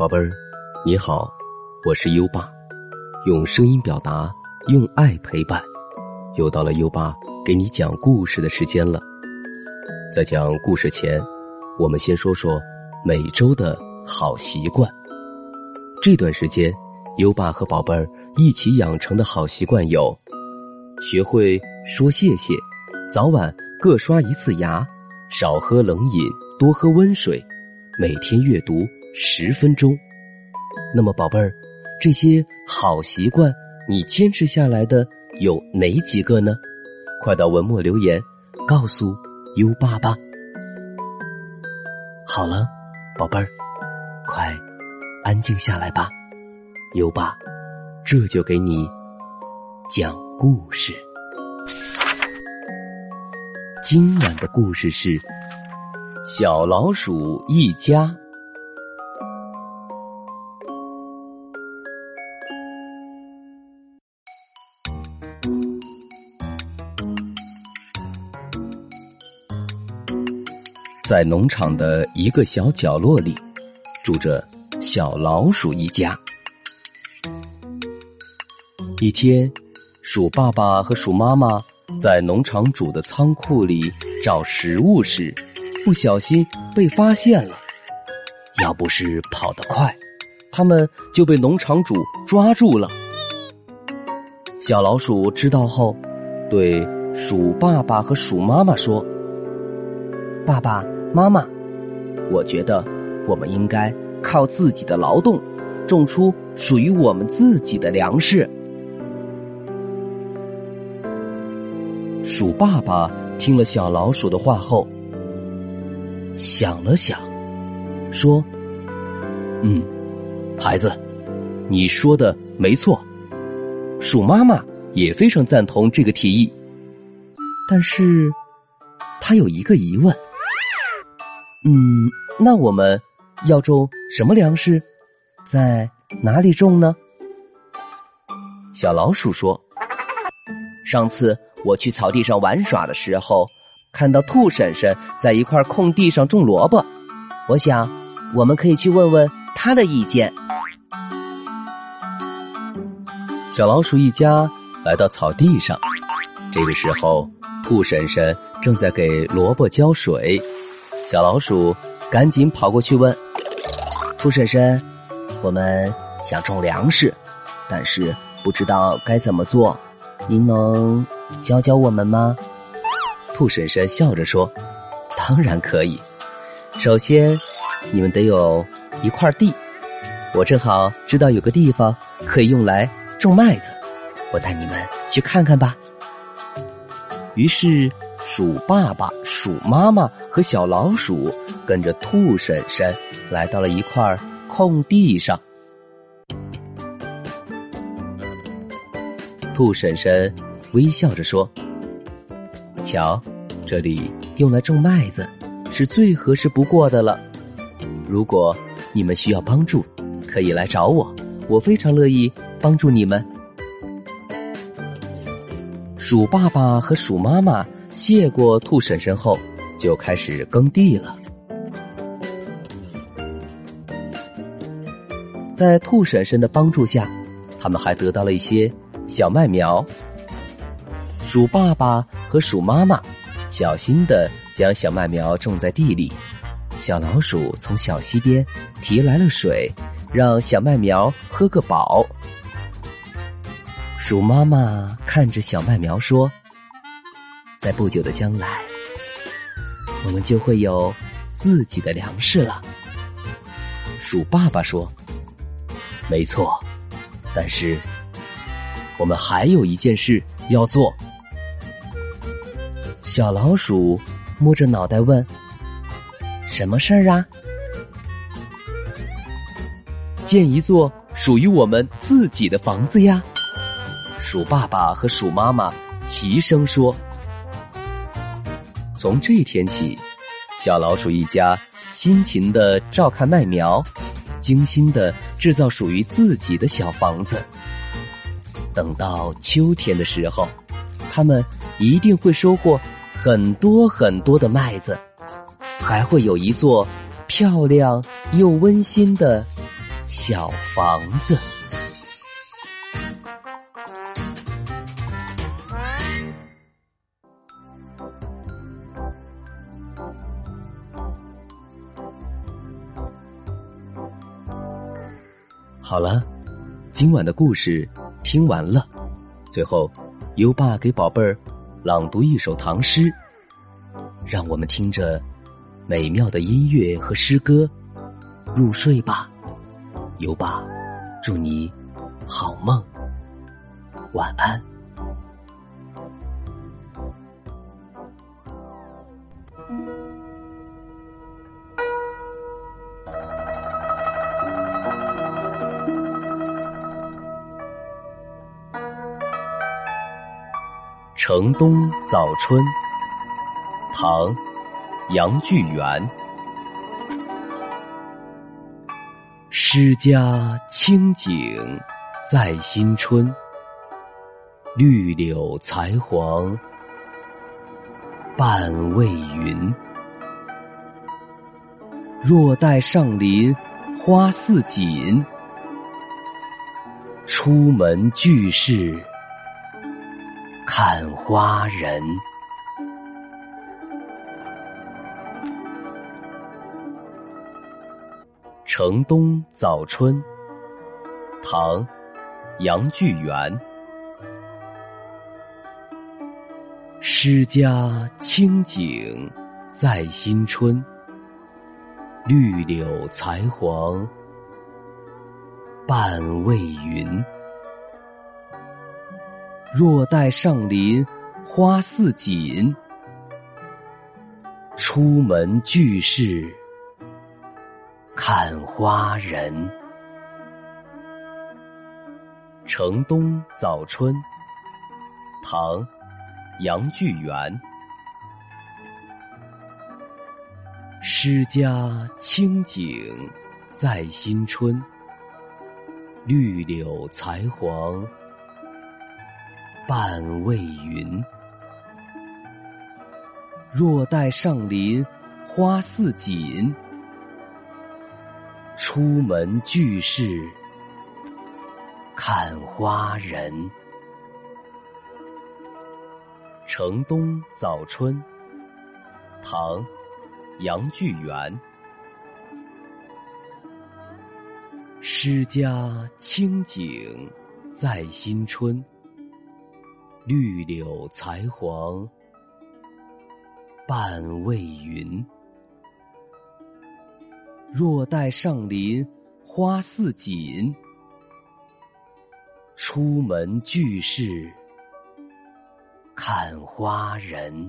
宝贝儿，你好，我是优爸，用声音表达，用爱陪伴，又到了优爸给你讲故事的时间了。在讲故事前，我们先说说每周的好习惯。这段时间，优爸和宝贝儿一起养成的好习惯有：学会说谢谢，早晚各刷一次牙，少喝冷饮，多喝温水，每天阅读。十分钟，那么宝贝儿，这些好习惯你坚持下来的有哪几个呢？快到文末留言，告诉优爸吧。好了，宝贝儿，快安静下来吧，优爸这就给你讲故事。今晚的故事是小老鼠一家。在农场的一个小角落里，住着小老鼠一家。一天，鼠爸爸和鼠妈妈在农场主的仓库里找食物时，不小心被发现了。要不是跑得快，他们就被农场主抓住了。小老鼠知道后，对鼠爸爸和鼠妈妈说：“爸爸。”妈妈，我觉得我们应该靠自己的劳动，种出属于我们自己的粮食。鼠爸爸听了小老鼠的话后，想了想，说：“嗯，孩子，你说的没错。”鼠妈妈也非常赞同这个提议，但是他有一个疑问。嗯，那我们要种什么粮食？在哪里种呢？小老鼠说：“上次我去草地上玩耍的时候，看到兔婶婶在一块空地上种萝卜。我想，我们可以去问问她的意见。”小老鼠一家来到草地上，这个时候，兔婶婶正在给萝卜浇水。小老鼠赶紧跑过去问：“兔婶婶，我们想种粮食，但是不知道该怎么做，您能教教我们吗？”兔婶婶笑着说：“当然可以。首先，你们得有一块地，我正好知道有个地方可以用来种麦子，我带你们去看看吧。”于是。鼠爸爸、鼠妈妈和小老鼠跟着兔婶婶来到了一块空地上。兔婶婶微笑着说：“瞧，这里用来种麦子，是最合适不过的了。如果你们需要帮助，可以来找我，我非常乐意帮助你们。”鼠爸爸和鼠妈妈。谢过兔婶婶后，就开始耕地了。在兔婶婶的帮助下，他们还得到了一些小麦苗。鼠爸爸和鼠妈妈小心的将小麦苗种在地里。小老鼠从小溪边提来了水，让小麦苗喝个饱。鼠妈妈看着小麦苗说。在不久的将来，我们就会有自己的粮食了。鼠爸爸说：“没错，但是我们还有一件事要做。”小老鼠摸着脑袋问：“什么事儿啊？”建一座属于我们自己的房子呀！鼠爸爸和鼠妈妈齐声说。从这天起，小老鼠一家辛勤的照看麦苗，精心的制造属于自己的小房子。等到秋天的时候，他们一定会收获很多很多的麦子，还会有一座漂亮又温馨的小房子。好了，今晚的故事听完了。最后，优爸给宝贝儿朗读一首唐诗，让我们听着美妙的音乐和诗歌入睡吧。优爸，祝你好梦，晚安。城东早春，唐·杨巨源。诗家清景在新春，绿柳才黄半未匀。若待上林花似锦，出门俱是。看花人，城东早春，唐·杨巨源。诗家清景在新春，绿柳才黄半未匀。若待上林花似锦，出门俱是看花人。城东早春，唐·杨巨源。诗家清景在新春，绿柳才黄。半未匀，若待上林花似锦，出门俱是看花人。城东早春，唐·杨巨源。诗家清景在新春。绿柳才黄半未匀，若待上林花似锦，出门俱是看花人。